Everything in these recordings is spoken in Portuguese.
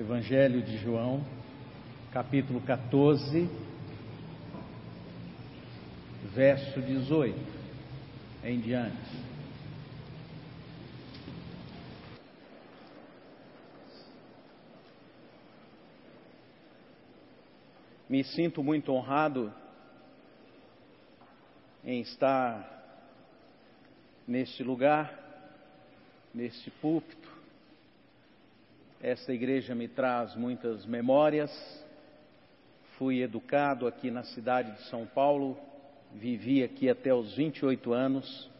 Evangelho de João, capítulo 14, verso 18 em diante. Me sinto muito honrado em estar neste lugar, neste púlpito. Esta igreja me traz muitas memórias. Fui educado aqui na cidade de São Paulo, vivi aqui até os 28 anos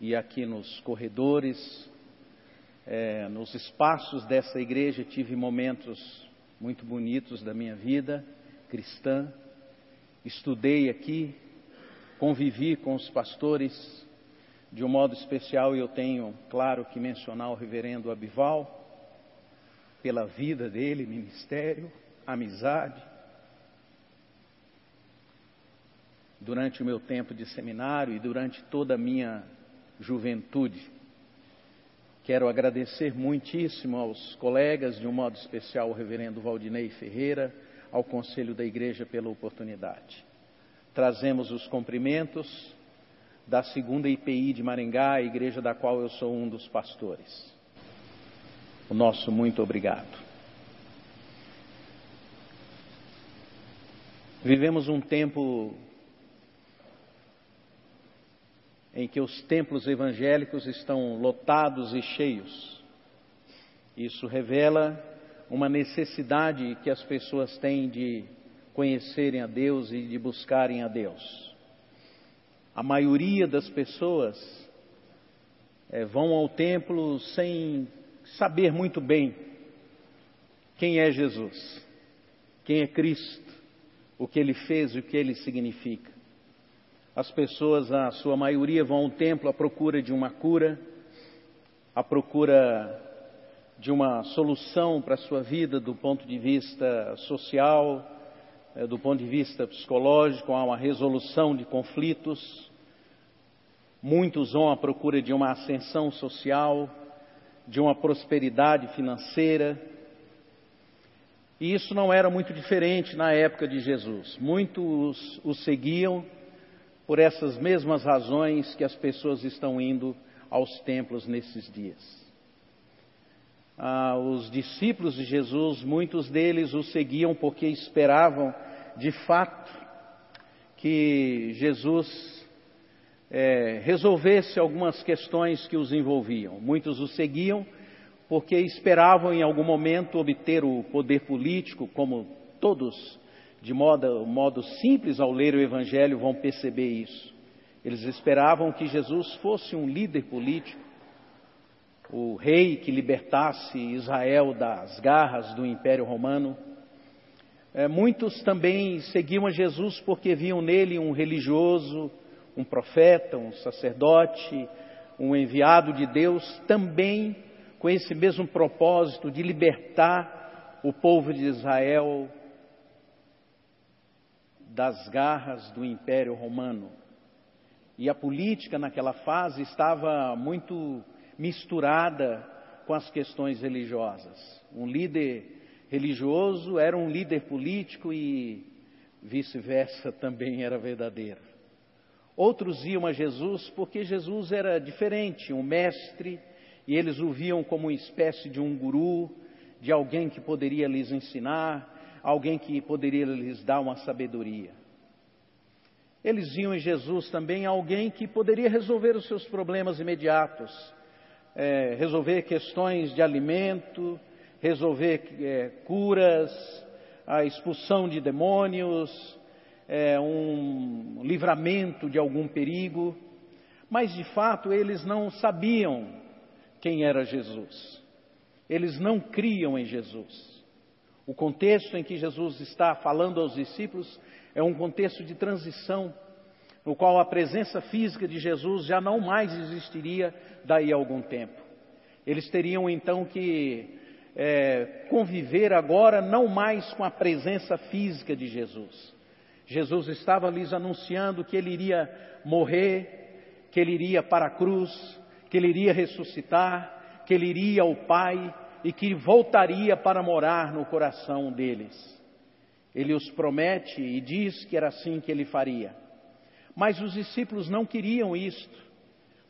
e aqui nos corredores, é, nos espaços dessa igreja tive momentos muito bonitos da minha vida cristã. Estudei aqui, convivi com os pastores de um modo especial, eu tenho, claro, que mencionar o reverendo Abival, pela vida dele, ministério, amizade. Durante o meu tempo de seminário e durante toda a minha juventude. Quero agradecer muitíssimo aos colegas, de um modo especial, o reverendo Valdinei Ferreira, ao Conselho da Igreja pela oportunidade. Trazemos os cumprimentos da segunda IPI de Maringá, a igreja da qual eu sou um dos pastores. O nosso muito obrigado. Vivemos um tempo em que os templos evangélicos estão lotados e cheios. Isso revela uma necessidade que as pessoas têm de conhecerem a Deus e de buscarem a Deus a maioria das pessoas é, vão ao templo sem saber muito bem quem é Jesus, quem é Cristo, o que ele fez e o que ele significa. As pessoas, a sua maioria, vão ao templo à procura de uma cura, à procura de uma solução para a sua vida do ponto de vista social, é, do ponto de vista psicológico, há uma resolução de conflitos. Muitos vão à procura de uma ascensão social, de uma prosperidade financeira. E isso não era muito diferente na época de Jesus. Muitos o seguiam por essas mesmas razões que as pessoas estão indo aos templos nesses dias. Ah, os discípulos de Jesus, muitos deles o seguiam porque esperavam de fato que Jesus é, resolvesse algumas questões que os envolviam. Muitos o seguiam porque esperavam em algum momento obter o poder político, como todos, de modo, modo simples ao ler o Evangelho, vão perceber isso. Eles esperavam que Jesus fosse um líder político, o rei que libertasse Israel das garras do Império Romano. É, muitos também seguiam a Jesus porque viam nele um religioso, um profeta, um sacerdote, um enviado de Deus, também com esse mesmo propósito de libertar o povo de Israel das garras do Império Romano. E a política naquela fase estava muito misturada com as questões religiosas. Um líder religioso era um líder político e vice-versa também era verdadeiro. Outros iam a Jesus porque Jesus era diferente, um mestre, e eles o viam como uma espécie de um guru, de alguém que poderia lhes ensinar, alguém que poderia lhes dar uma sabedoria. Eles viam em Jesus também alguém que poderia resolver os seus problemas imediatos, é, resolver questões de alimento, resolver é, curas, a expulsão de demônios, é, um livramento de algum perigo, mas de fato eles não sabiam quem era Jesus. Eles não criam em Jesus. O contexto em que Jesus está falando aos discípulos é um contexto de transição, no qual a presença física de Jesus já não mais existiria daí a algum tempo. Eles teriam então que é, conviver agora não mais com a presença física de Jesus, Jesus estava lhes anunciando que ele iria morrer, que ele iria para a cruz, que ele iria ressuscitar, que ele iria ao Pai, e que voltaria para morar no coração deles. Ele os promete e diz que era assim que ele faria. Mas os discípulos não queriam isto.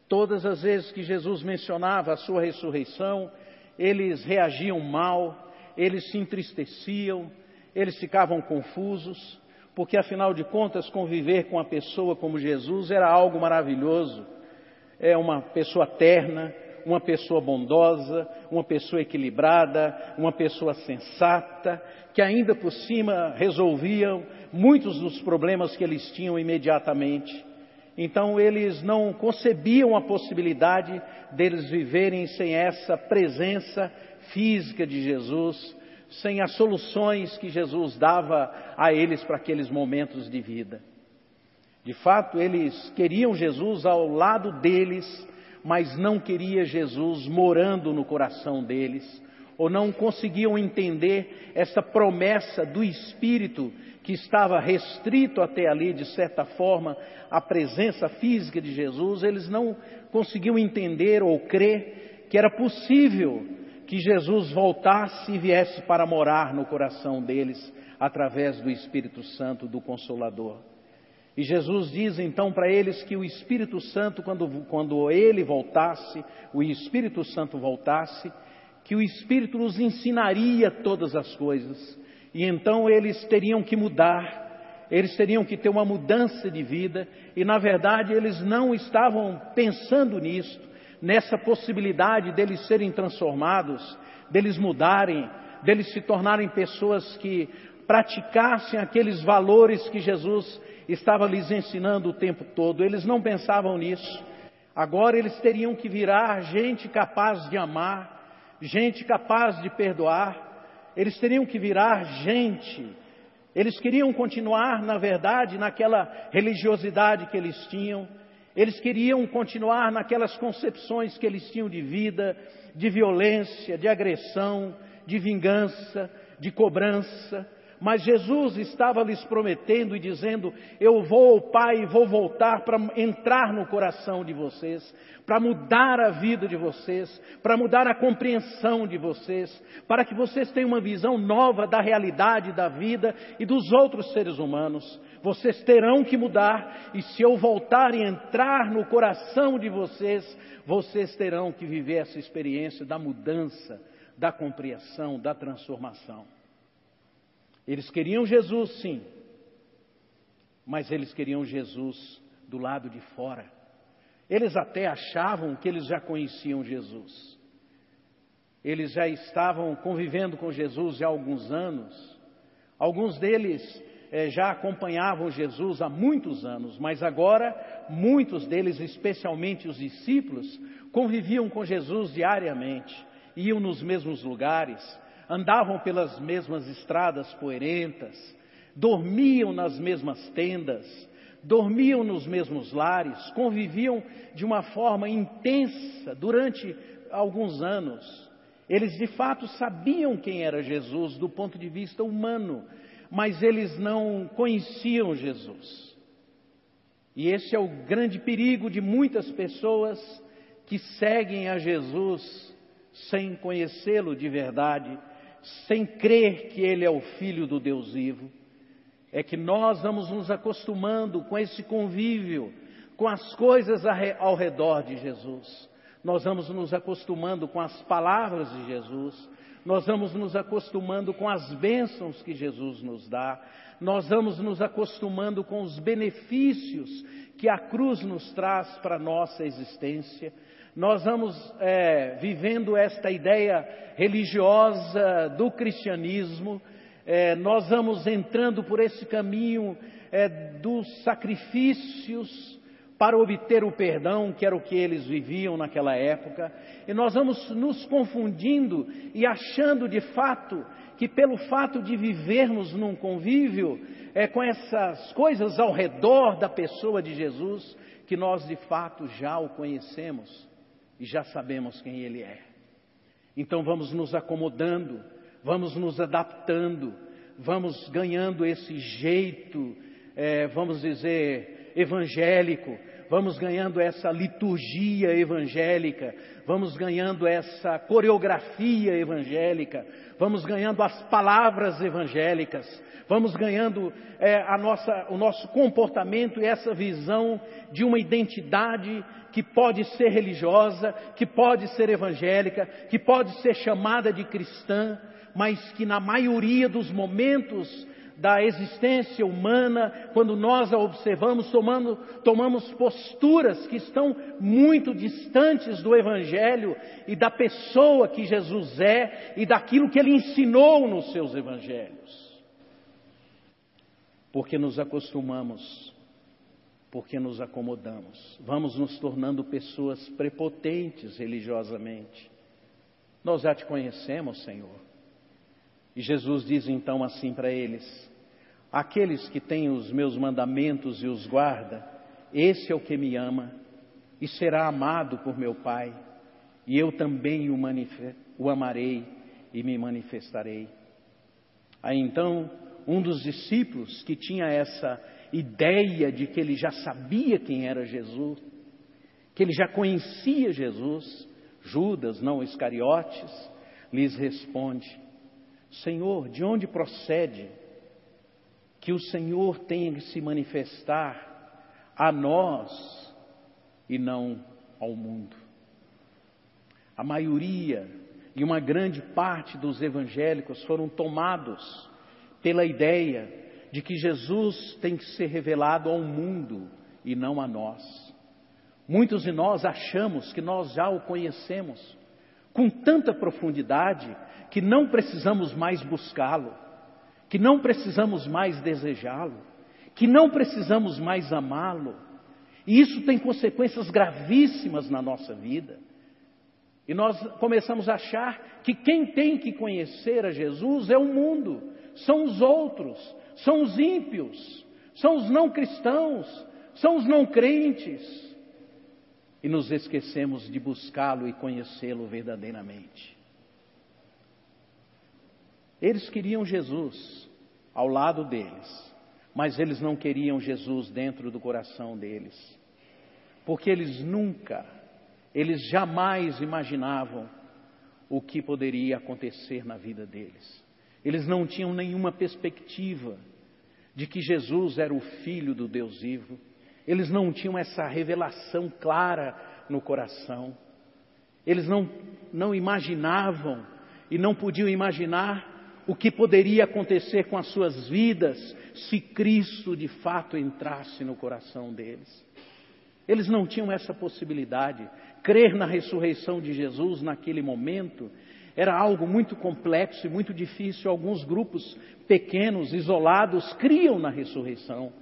Todas as vezes que Jesus mencionava a sua ressurreição, eles reagiam mal, eles se entristeciam, eles ficavam confusos, porque afinal de contas, conviver com uma pessoa como Jesus era algo maravilhoso. É uma pessoa terna, uma pessoa bondosa, uma pessoa equilibrada, uma pessoa sensata, que ainda por cima resolviam muitos dos problemas que eles tinham imediatamente. Então eles não concebiam a possibilidade deles viverem sem essa presença física de Jesus, sem as soluções que Jesus dava a eles para aqueles momentos de vida. De fato, eles queriam Jesus ao lado deles, mas não queria Jesus morando no coração deles, ou não conseguiam entender essa promessa do Espírito que estava restrito até ali, de certa forma, à presença física de Jesus, eles não conseguiam entender ou crer que era possível que Jesus voltasse e viesse para morar no coração deles através do Espírito Santo, do Consolador. E Jesus diz então para eles que o Espírito Santo, quando, quando ele voltasse, o Espírito Santo voltasse, que o Espírito nos ensinaria todas as coisas. E então eles teriam que mudar, eles teriam que ter uma mudança de vida, e na verdade eles não estavam pensando nisso, nessa possibilidade deles serem transformados, deles mudarem, deles se tornarem pessoas que praticassem aqueles valores que Jesus estava lhes ensinando o tempo todo. Eles não pensavam nisso. Agora eles teriam que virar gente capaz de amar, gente capaz de perdoar, eles teriam que virar gente. Eles queriam continuar, na verdade, naquela religiosidade que eles tinham. Eles queriam continuar naquelas concepções que eles tinham de vida, de violência, de agressão, de vingança, de cobrança. Mas Jesus estava lhes prometendo e dizendo: Eu vou ao Pai e vou voltar para entrar no coração de vocês, para mudar a vida de vocês, para mudar a compreensão de vocês, para que vocês tenham uma visão nova da realidade da vida e dos outros seres humanos. Vocês terão que mudar, e se eu voltar e entrar no coração de vocês, vocês terão que viver essa experiência da mudança, da compreensão, da transformação. Eles queriam Jesus, sim, mas eles queriam Jesus do lado de fora. Eles até achavam que eles já conheciam Jesus. Eles já estavam convivendo com Jesus há alguns anos. Alguns deles eh, já acompanhavam Jesus há muitos anos, mas agora muitos deles, especialmente os discípulos, conviviam com Jesus diariamente, iam nos mesmos lugares, andavam pelas mesmas estradas poeirentas, dormiam nas mesmas tendas, dormiam nos mesmos lares, conviviam de uma forma intensa durante alguns anos. Eles de fato sabiam quem era Jesus do ponto de vista humano, mas eles não conheciam Jesus. E esse é o grande perigo de muitas pessoas que seguem a Jesus sem conhecê-lo de verdade sem crer que Ele é o Filho do Deus vivo, é que nós vamos nos acostumando com esse convívio, com as coisas ao redor de Jesus. Nós vamos nos acostumando com as palavras de Jesus, nós vamos nos acostumando com as bênçãos que Jesus nos dá, nós vamos nos acostumando com os benefícios que a cruz nos traz para a nossa existência. Nós vamos é, vivendo esta ideia religiosa do cristianismo, é, nós vamos entrando por esse caminho é, dos sacrifícios para obter o perdão, que era o que eles viviam naquela época, e nós vamos nos confundindo e achando de fato que pelo fato de vivermos num convívio é, com essas coisas ao redor da pessoa de Jesus, que nós de fato já o conhecemos e já sabemos quem Ele é. Então vamos nos acomodando, vamos nos adaptando, vamos ganhando esse jeito, é, vamos dizer, evangélico, vamos ganhando essa liturgia evangélica, vamos ganhando essa coreografia evangélica, vamos ganhando as palavras evangélicas, vamos ganhando é, nossa, o nosso comportamento e essa visão de uma identidade que pode ser religiosa, que pode ser evangélica, que pode ser chamada de cristã, mas que na maioria dos momentos da existência humana, quando nós a observamos, tomando, tomamos posturas que estão muito distantes do Evangelho e da pessoa que Jesus é e daquilo que ele ensinou nos seus Evangelhos. Porque nos acostumamos, porque nos acomodamos, vamos nos tornando pessoas prepotentes religiosamente. Nós já te conhecemos, Senhor. E Jesus diz então assim para eles: Aqueles que têm os meus mandamentos e os guarda, esse é o que me ama e será amado por meu Pai, e eu também o, o amarei e me manifestarei. Aí então, um dos discípulos que tinha essa ideia de que ele já sabia quem era Jesus, que ele já conhecia Jesus, Judas, não Iscariotes, lhes responde: Senhor, de onde procede que o Senhor tenha que se manifestar a nós e não ao mundo. A maioria e uma grande parte dos evangélicos foram tomados pela ideia de que Jesus tem que ser revelado ao mundo e não a nós. Muitos de nós achamos que nós já o conhecemos com tanta profundidade que não precisamos mais buscá-lo que não precisamos mais desejá-lo, que não precisamos mais amá-lo. E isso tem consequências gravíssimas na nossa vida. E nós começamos a achar que quem tem que conhecer a Jesus é o mundo, são os outros, são os ímpios, são os não cristãos, são os não crentes. E nos esquecemos de buscá-lo e conhecê-lo verdadeiramente. Eles queriam Jesus ao lado deles, mas eles não queriam Jesus dentro do coração deles, porque eles nunca, eles jamais imaginavam o que poderia acontecer na vida deles. Eles não tinham nenhuma perspectiva de que Jesus era o Filho do Deus vivo. Eles não tinham essa revelação clara no coração. Eles não, não imaginavam e não podiam imaginar o que poderia acontecer com as suas vidas se Cristo de fato entrasse no coração deles. Eles não tinham essa possibilidade. Crer na ressurreição de Jesus naquele momento era algo muito complexo e muito difícil. Alguns grupos pequenos, isolados, criam na ressurreição.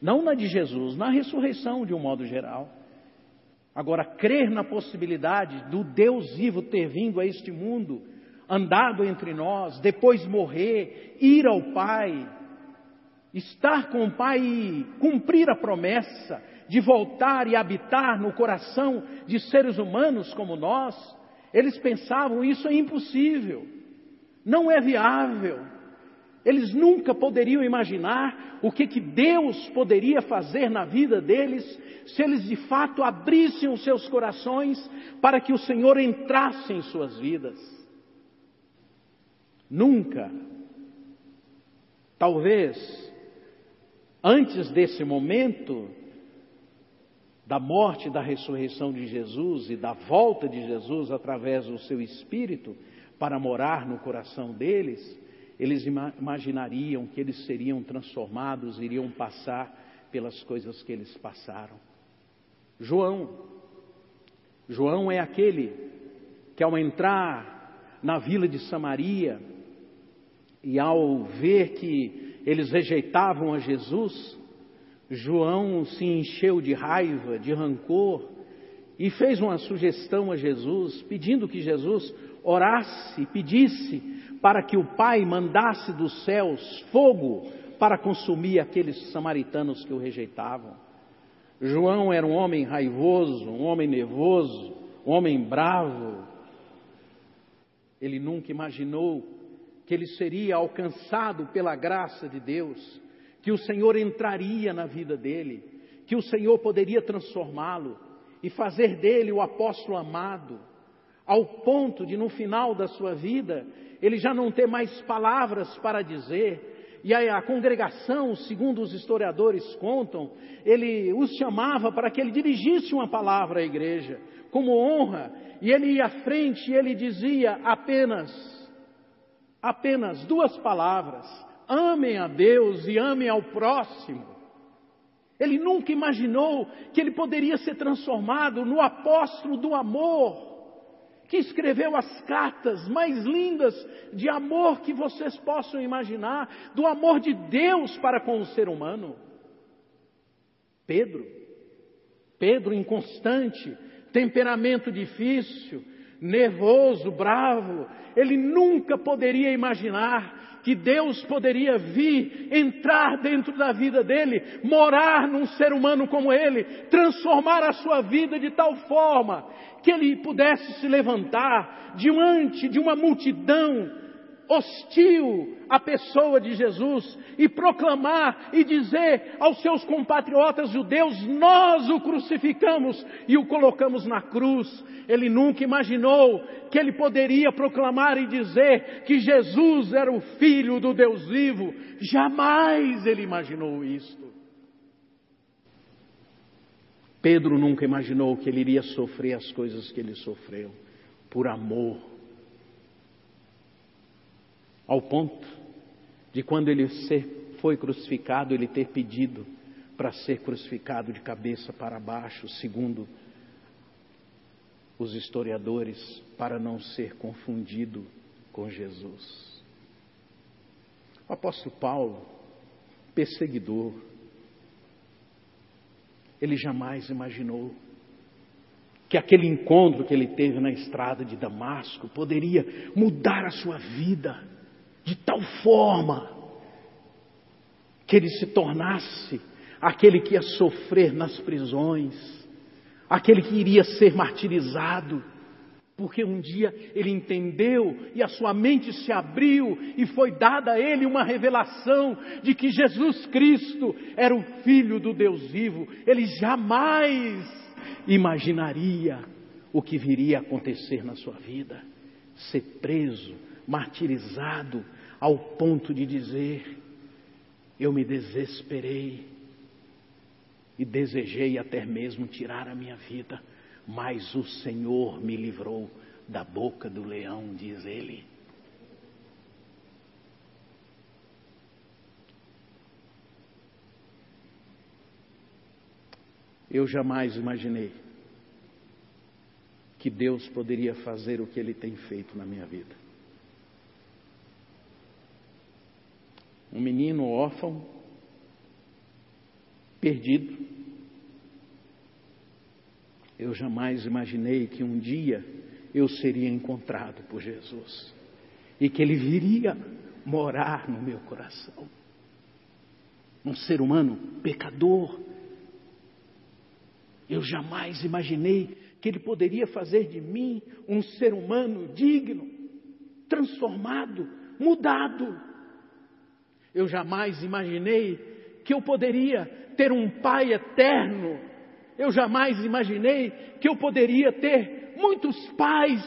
Não na de Jesus, na ressurreição de um modo geral. Agora, crer na possibilidade do Deus vivo ter vindo a este mundo andado entre nós, depois morrer, ir ao Pai, estar com o Pai e cumprir a promessa de voltar e habitar no coração de seres humanos como nós, eles pensavam isso é impossível, não é viável. Eles nunca poderiam imaginar o que, que Deus poderia fazer na vida deles se eles de fato abrissem os seus corações para que o Senhor entrasse em suas vidas. Nunca. Talvez, antes desse momento, da morte da ressurreição de Jesus e da volta de Jesus através do seu Espírito para morar no coração deles, eles imaginariam que eles seriam transformados, iriam passar pelas coisas que eles passaram. João, João é aquele que ao entrar na vila de Samaria, e ao ver que eles rejeitavam a Jesus, João se encheu de raiva, de rancor, e fez uma sugestão a Jesus, pedindo que Jesus orasse, pedisse para que o Pai mandasse dos céus fogo para consumir aqueles samaritanos que o rejeitavam. João era um homem raivoso, um homem nervoso, um homem bravo. Ele nunca imaginou que ele seria alcançado pela graça de Deus, que o Senhor entraria na vida dele, que o Senhor poderia transformá-lo e fazer dele o apóstolo amado, ao ponto de no final da sua vida ele já não ter mais palavras para dizer, e a, congregação, segundo os historiadores contam, ele os chamava para que ele dirigisse uma palavra à igreja, como honra, e ele ia à frente e ele dizia apenas, apenas duas palavras: amem a Deus e amem ao próximo. Ele nunca imaginou que ele poderia ser transformado no apóstolo do amor, que escreveu as cartas mais lindas de amor que vocês possam imaginar, do amor de Deus para com o ser humano. Pedro, Pedro inconstante, temperamento difícil, nervoso, bravo, ele nunca poderia imaginar que Deus poderia vir, entrar dentro da vida dele, morar num ser humano como ele, transformar a sua vida de tal forma que ele pudesse se levantar diante de uma multidão hostil à pessoa de Jesus e proclamar e dizer aos seus compatriotas judeus: Nós o crucificamos e o colocamos na cruz. Ele nunca imaginou que ele poderia proclamar e dizer que Jesus era o Filho do Deus vivo. Jamais ele imaginou isto. Pedro nunca imaginou que ele iria sofrer as coisas que ele sofreu por amor ao ponto de quando ele foi crucificado, ele ter pedido para ser crucificado de cabeça para baixo, segundo os historiadores, para não ser confundido com Jesus. O apóstolo Paulo, perseguidor, ele jamais imaginou que aquele encontro que ele teve na estrada de Damasco poderia mudar a sua vida de tal forma que ele se tornasse aquele que ia sofrer nas prisões, aquele que iria ser martirizado, porque um dia ele entendeu e a sua mente se abriu e foi dada a ele uma revelação de que Jesus Cristo era o Filho do Deus vivo. Ele jamais imaginaria o que viria a acontecer na sua vida: ser preso, martirizado, ao ponto de dizer: Eu me desesperei e desejei até mesmo tirar a minha vida, mas o Senhor me livrou da boca do leão, diz ele. Eu jamais imaginei que Deus poderia fazer o que Ele tem feito na minha vida. Um menino órfão, perdido. Eu jamais imaginei que um dia eu seria encontrado por Jesus e que ele viria morar no meu coração. Um ser humano pecador. Eu jamais imaginei que ele poderia fazer de mim um ser humano digno, transformado, mudado. Eu jamais imaginei que eu poderia ter um Pai eterno. Eu jamais imaginei que eu poderia ter muitos pais,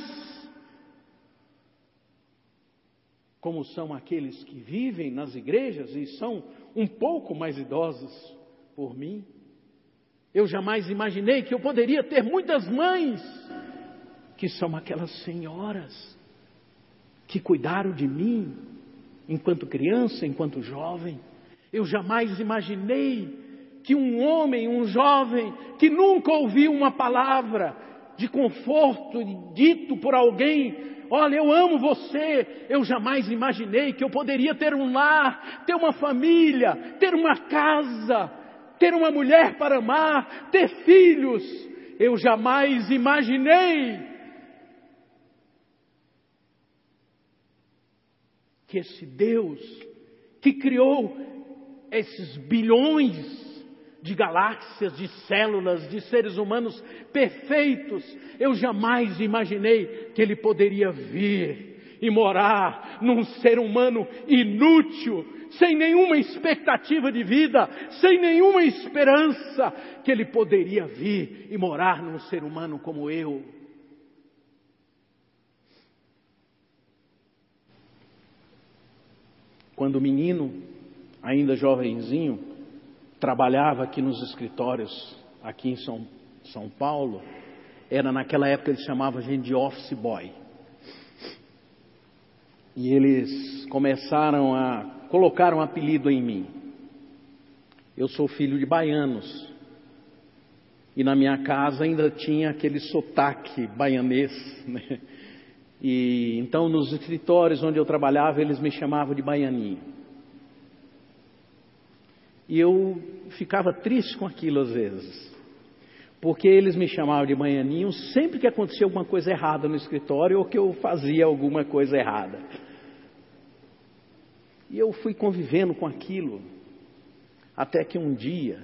como são aqueles que vivem nas igrejas e são um pouco mais idosos por mim. Eu jamais imaginei que eu poderia ter muitas mães, que são aquelas senhoras que cuidaram de mim, enquanto criança, enquanto jovem. Eu jamais imaginei que um homem, um jovem, que nunca ouviu uma palavra de conforto dito por alguém, olha, eu amo você, eu jamais imaginei que eu poderia ter um lar, ter uma família, ter uma casa, ter uma mulher para amar, ter filhos. Eu jamais imaginei que esse Deus que criou esses bilhões de galáxias, de células, de seres humanos perfeitos, eu jamais imaginei que Ele poderia vir e morar num ser humano inútil, sem nenhuma expectativa de vida, sem nenhuma esperança, que ele poderia vir e morar num ser humano como eu. Quando o menino, ainda jovenzinho, trabalhava aqui nos escritórios, aqui em São, São Paulo, era naquela época eles chamavam a gente de office boy. E eles começaram a colocar um apelido em mim. Eu sou filho de baianos. E na minha casa ainda tinha aquele sotaque baianês. Né? E então nos escritórios onde eu trabalhava eles me chamavam de baianinho. E eu ficava triste com aquilo às vezes. Porque eles me chamavam de baianinho sempre que acontecia alguma coisa errada no escritório ou que eu fazia alguma coisa errada. E eu fui convivendo com aquilo, até que um dia,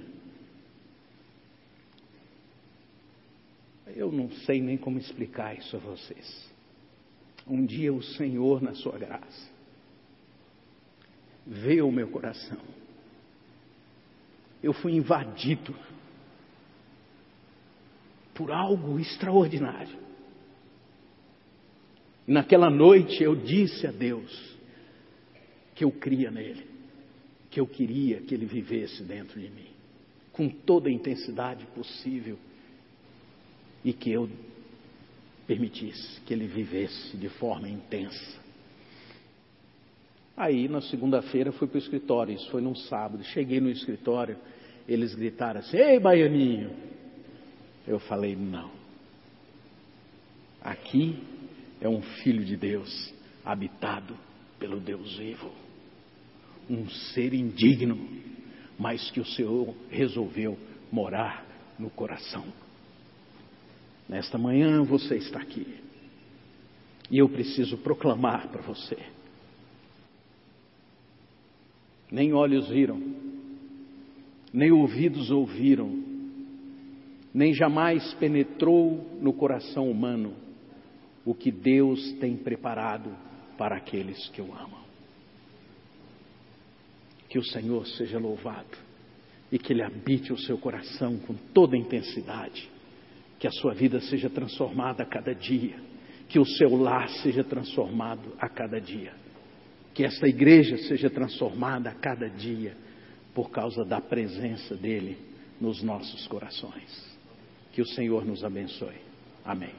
eu não sei nem como explicar isso a vocês. Um dia o Senhor, na sua graça, veio ao meu coração. Eu fui invadido por algo extraordinário. E naquela noite eu disse a Deus: que eu cria nele, que eu queria que ele vivesse dentro de mim, com toda a intensidade possível, e que eu permitisse que ele vivesse de forma intensa. Aí, na segunda-feira, fui para o escritório, isso foi num sábado. Cheguei no escritório, eles gritaram assim: Ei, baianinho! Eu falei: Não. Aqui é um filho de Deus, habitado pelo Deus vivo um ser indigno, mas que o Senhor resolveu morar no coração. Nesta manhã você está aqui. E eu preciso proclamar para você. Nem olhos viram, nem ouvidos ouviram, nem jamais penetrou no coração humano o que Deus tem preparado para aqueles que o amam. Que o Senhor seja louvado e que Ele habite o seu coração com toda intensidade. Que a sua vida seja transformada a cada dia. Que o seu lar seja transformado a cada dia. Que esta igreja seja transformada a cada dia por causa da presença dEle nos nossos corações. Que o Senhor nos abençoe. Amém.